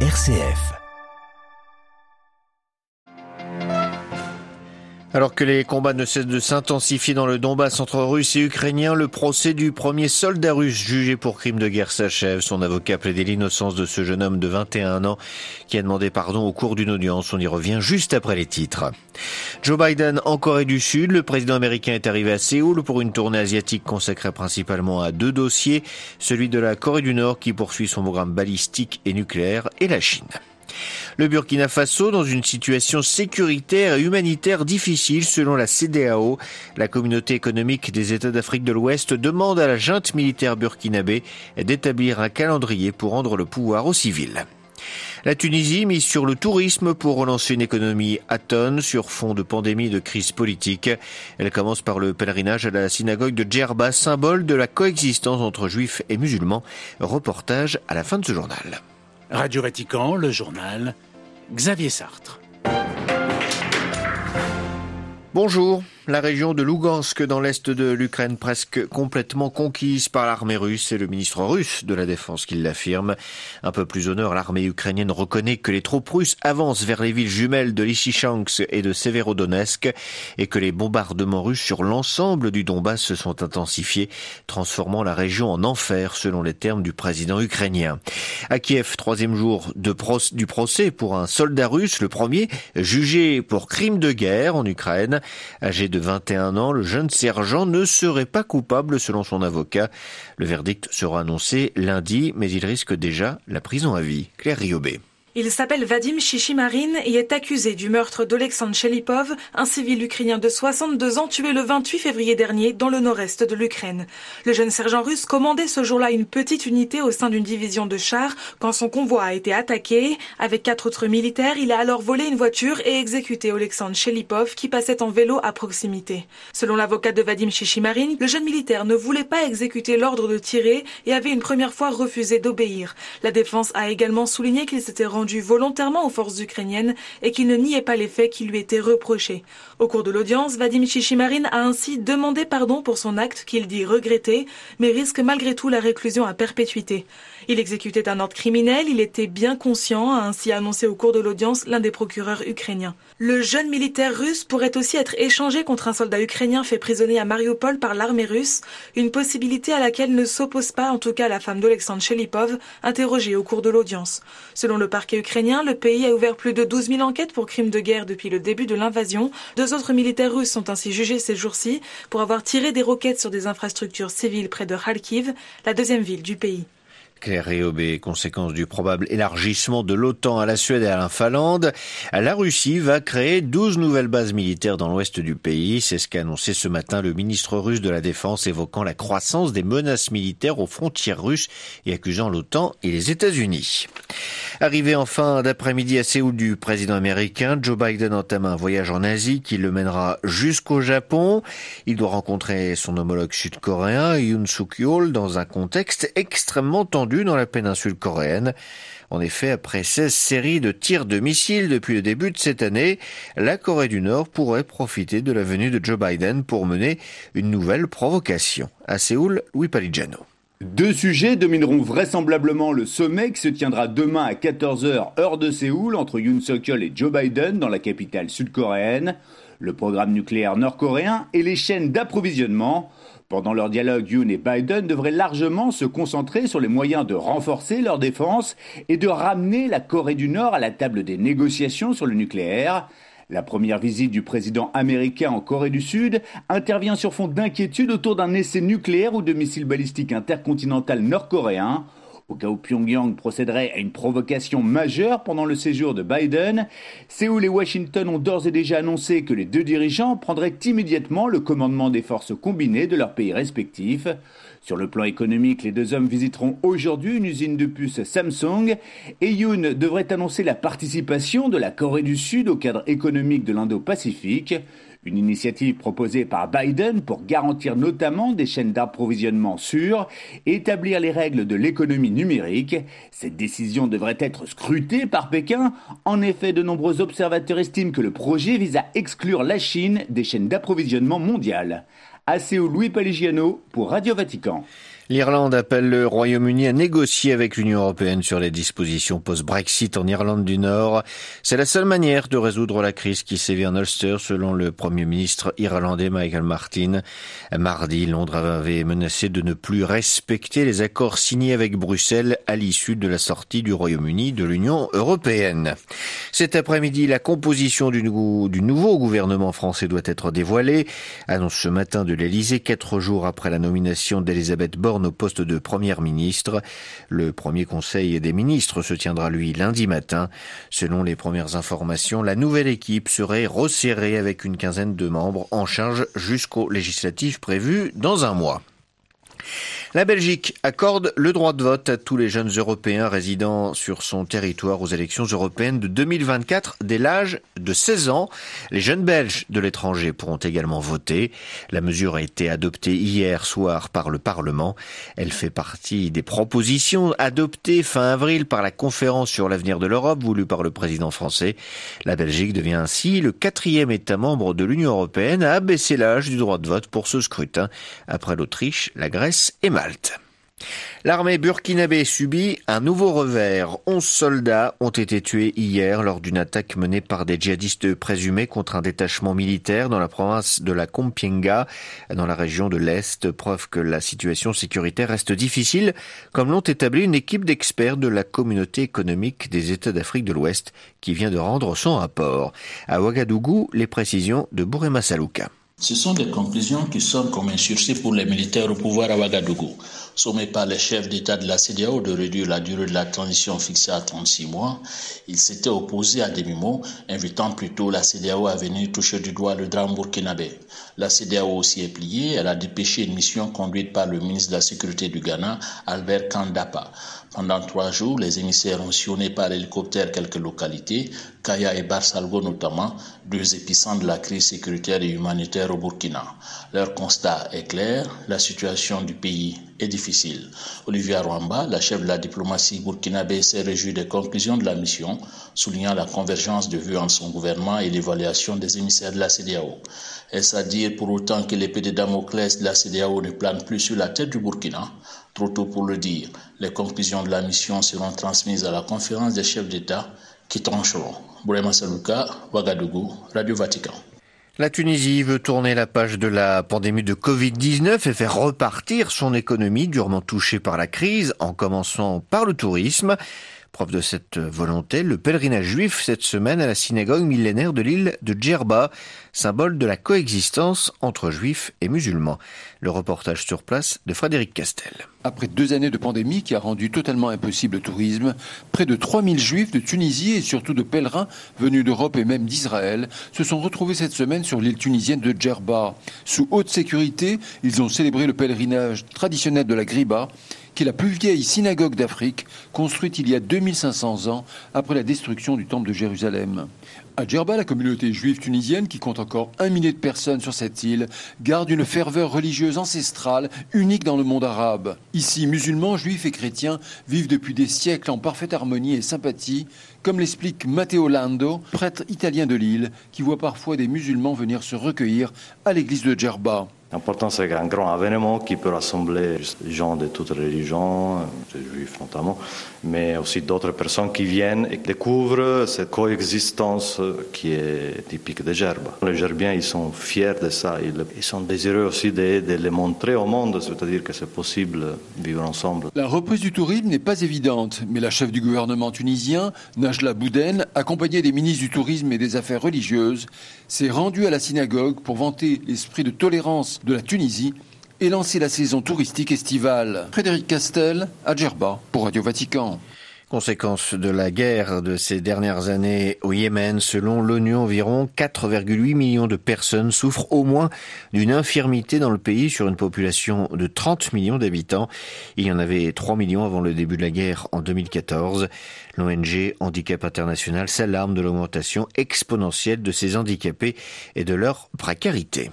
RCF. Alors que les combats ne cessent de s'intensifier dans le Donbass entre Russes et Ukrainiens, le procès du premier soldat russe jugé pour crime de guerre s'achève. Son avocat plaidait l'innocence de ce jeune homme de 21 ans qui a demandé pardon au cours d'une audience. On y revient juste après les titres. Joe Biden en Corée du Sud. Le président américain est arrivé à Séoul pour une tournée asiatique consacrée principalement à deux dossiers. Celui de la Corée du Nord qui poursuit son programme balistique et nucléaire et la Chine. Le Burkina Faso dans une situation sécuritaire et humanitaire difficile selon la CDAO. La communauté économique des États d'Afrique de l'Ouest demande à la junte militaire burkinabé d'établir un calendrier pour rendre le pouvoir aux civils. La Tunisie mise sur le tourisme pour relancer une économie atone sur fond de pandémie et de crise politique. Elle commence par le pèlerinage à la synagogue de Djerba, symbole de la coexistence entre juifs et musulmans. Reportage à la fin de ce journal. Radio Vatican, le journal, Xavier Sartre. Bonjour. La région de Lugansk dans l'est de l'Ukraine presque complètement conquise par l'armée russe. C'est le ministre russe de la Défense qui l'affirme. Un peu plus honneur, l'armée ukrainienne reconnaît que les troupes russes avancent vers les villes jumelles de Lysychansk et de Severodonetsk et que les bombardements russes sur l'ensemble du Donbass se sont intensifiés, transformant la région en enfer selon les termes du président ukrainien. À Kiev, troisième jour du procès pour un soldat russe, le premier jugé pour crime de guerre en Ukraine, âgé de de 21 ans, le jeune sergent ne serait pas coupable selon son avocat. Le verdict sera annoncé lundi, mais il risque déjà la prison à vie. Claire Riobé. Il s'appelle Vadim Shishimarin et est accusé du meurtre d'Olexandre Shelipov, un civil ukrainien de 62 ans tué le 28 février dernier dans le nord-est de l'Ukraine. Le jeune sergent russe commandait ce jour-là une petite unité au sein d'une division de chars quand son convoi a été attaqué. Avec quatre autres militaires, il a alors volé une voiture et exécuté Olexandre Shelipov qui passait en vélo à proximité. Selon l'avocat de Vadim Shishimarin, le jeune militaire ne voulait pas exécuter l'ordre de tirer et avait une première fois refusé d'obéir. La défense a également souligné qu'il s'était rendu volontairement aux forces ukrainiennes et qu'il ne niait pas les faits qui lui étaient reprochés. Au cours de l'audience, Vadim Chichimarin a ainsi demandé pardon pour son acte qu'il dit regretter, mais risque malgré tout la réclusion à perpétuité. Il exécutait un ordre criminel, il était bien conscient, a ainsi annoncé au cours de l'audience l'un des procureurs ukrainiens. Le jeune militaire russe pourrait aussi être échangé contre un soldat ukrainien fait prisonnier à Mariupol par l'armée russe, une possibilité à laquelle ne s'oppose pas en tout cas la femme d'Olexandre Shelipov, interrogée au cours de l'audience. Selon le parquet ukrainien, le pays a ouvert plus de 12 000 enquêtes pour crimes de guerre depuis le début de l'invasion. Deux autres militaires russes sont ainsi jugés ces jours-ci pour avoir tiré des roquettes sur des infrastructures civiles près de Kharkiv, la deuxième ville du pays. Claire Réaubé, conséquence du probable élargissement de l'OTAN à la Suède et à la Finlande, la Russie va créer 12 nouvelles bases militaires dans l'ouest du pays. C'est ce qu'a annoncé ce matin le ministre russe de la Défense évoquant la croissance des menaces militaires aux frontières russes et accusant l'OTAN et les États-Unis. Arrivé en fin d'après-midi à Séoul du président américain, Joe Biden entame un voyage en Asie qui le mènera jusqu'au Japon. Il doit rencontrer son homologue sud-coréen Yoon Suk-yeol dans un contexte extrêmement tendu dans la péninsule coréenne. En effet, après 16 séries de tirs de missiles depuis le début de cette année, la Corée du Nord pourrait profiter de la venue de Joe Biden pour mener une nouvelle provocation. À Séoul, Louis. Deux sujets domineront vraisemblablement le sommet qui se tiendra demain à 14h heure de Séoul entre Yoon Suk-yeol et Joe Biden dans la capitale sud-coréenne, le programme nucléaire nord-coréen et les chaînes d'approvisionnement. Pendant leur dialogue, Yoon et Biden devraient largement se concentrer sur les moyens de renforcer leur défense et de ramener la Corée du Nord à la table des négociations sur le nucléaire. La première visite du président américain en Corée du Sud intervient sur fond d'inquiétude autour d'un essai nucléaire ou de missiles balistiques intercontinental nord-coréen. Au cas où Pyongyang procéderait à une provocation majeure pendant le séjour de Biden, Séoul et Washington ont d'ores et déjà annoncé que les deux dirigeants prendraient immédiatement le commandement des forces combinées de leurs pays respectifs. Sur le plan économique, les deux hommes visiteront aujourd'hui une usine de puces Samsung et Yoon devrait annoncer la participation de la Corée du Sud au cadre économique de l'Indo-Pacifique. Une initiative proposée par Biden pour garantir notamment des chaînes d'approvisionnement sûres et établir les règles de l'économie numérique. Cette décision devrait être scrutée par Pékin. En effet, de nombreux observateurs estiment que le projet vise à exclure la Chine des chaînes d'approvisionnement mondiales. Assez Louis Paligiano pour Radio Vatican. L'Irlande appelle le Royaume-Uni à négocier avec l'Union européenne sur les dispositions post-Brexit en Irlande du Nord. C'est la seule manière de résoudre la crise qui sévit en Ulster, selon le Premier ministre irlandais Michael Martin. Mardi, Londres avait menacé de ne plus respecter les accords signés avec Bruxelles à l'issue de la sortie du Royaume-Uni de l'Union européenne. Cet après-midi, la composition du, nouveau gouvernement français doit être dévoilée. Annonce ce matin de l'Elysée, quatre jours après la nomination d'Elisabeth Borne au poste de première ministre. Le premier conseil des ministres se tiendra lui lundi matin. Selon les premières informations, la nouvelle équipe serait resserrée avec une quinzaine de membres en charge jusqu'aux législatives prévues dans un mois. La Belgique accorde le droit de vote à tous les jeunes Européens résidant sur son territoire aux élections européennes de 2024 dès l'âge de 16 ans. Les jeunes Belges de l'étranger pourront également voter. La mesure a été adoptée hier soir par le Parlement. Elle fait partie des propositions adoptées fin avril par la conférence sur l'avenir de l'Europe voulue par le président français. La Belgique devient ainsi le quatrième État membre de l'Union européenne à abaisser l'âge du droit de vote pour ce scrutin après l'Autriche, la Grèce et Malte. L'armée burkinabé subit un nouveau revers. Onze soldats ont été tués hier lors d'une attaque menée par des djihadistes présumés contre un détachement militaire dans la province de la Kompienga, dans la région de l'Est, preuve que la situation sécuritaire reste difficile, comme l'ont établi une équipe d'experts de la communauté économique des États d'Afrique de l'Ouest qui vient de rendre son rapport. À Ouagadougou, les précisions de Bourema Salouka. Ce sont des conclusions qui sonnent comme un sursis pour les militaires au pouvoir à Ouagadougou. Sommé par les chefs d'État de la CDAO de réduire la durée de la transition fixée à 36 mois, il s'était opposé à demi-mot, invitant plutôt la CDAO à venir toucher du doigt le drame burkinabé. La CDAO aussi est pliée, elle a dépêché une mission conduite par le ministre de la Sécurité du Ghana, Albert Kandapa. Pendant trois jours, les émissaires ont sillonné par hélicoptère quelques localités, Kaya et Barsalgo notamment, deux épicentres de la crise sécuritaire et humanitaire au Burkina. Leur constat est clair, la situation du pays est difficile. Olivia Rwamba, la chef de la diplomatie burkinabé, s'est réjouie des conclusions de la mission, soulignant la convergence de vues entre son gouvernement et l'évaluation des émissaires de la CDAO. Est-ce à dire pour autant que l'épée de Damoclès de la CDAO ne plane plus sur la tête du Burkina? Trop tôt pour le dire. Les conclusions de la mission seront transmises à la conférence des chefs d'État qui trancheront. Bourema Saluka, Ouagadougou, Radio Vatican. La Tunisie veut tourner la page de la pandémie de Covid-19 et faire repartir son économie durement touchée par la crise, en commençant par le tourisme. Preuve de cette volonté, le pèlerinage juif cette semaine à la synagogue millénaire de l'île de Djerba, symbole de la coexistence entre juifs et musulmans. Le reportage sur place de Frédéric Castel. Après deux années de pandémie qui a rendu totalement impossible le tourisme, près de 3000 juifs de Tunisie et surtout de pèlerins venus d'Europe et même d'Israël se sont retrouvés cette semaine sur l'île tunisienne de Djerba. Sous haute sécurité, ils ont célébré le pèlerinage traditionnel de la Griba qui est la plus vieille synagogue d'Afrique, construite il y a 2500 ans après la destruction du temple de Jérusalem. À Djerba, la communauté juive tunisienne, qui compte encore un millier de personnes sur cette île, garde une ferveur religieuse ancestrale unique dans le monde arabe. Ici, musulmans, juifs et chrétiens vivent depuis des siècles en parfaite harmonie et sympathie, comme l'explique Matteo Lando, prêtre italien de l'île, qui voit parfois des musulmans venir se recueillir à l'église de Djerba. L'important, c'est un grand événement qui peut rassembler les gens de toutes religions, les juifs notamment, mais aussi d'autres personnes qui viennent et découvrent cette coexistence qui est typique de Gerbe. Les Gerbiens, ils sont fiers de ça, ils, sont désireux aussi de, de les montrer au monde, c'est-à-dire que c'est possible de vivre ensemble. La reprise du tourisme n'est pas évidente, mais la chef du gouvernement tunisien, Najla Bouden, accompagnée des ministres du tourisme et des affaires religieuses, s'est rendue à la synagogue pour vanter l'esprit de tolérance de la Tunisie et lancer la saison touristique estivale. Frédéric Castel, à Djerba, pour Radio Vatican. Conséquence de la guerre de ces dernières années au Yémen, selon l'ONU, environ 4,8 millions de personnes souffrent au moins d'une infirmité dans le pays sur une population de 30 millions d'habitants. Il y en avait 3 millions avant le début de la guerre en 2014. L'ONG Handicap International s'alarme de l'augmentation exponentielle de ces handicapés et de leur précarité.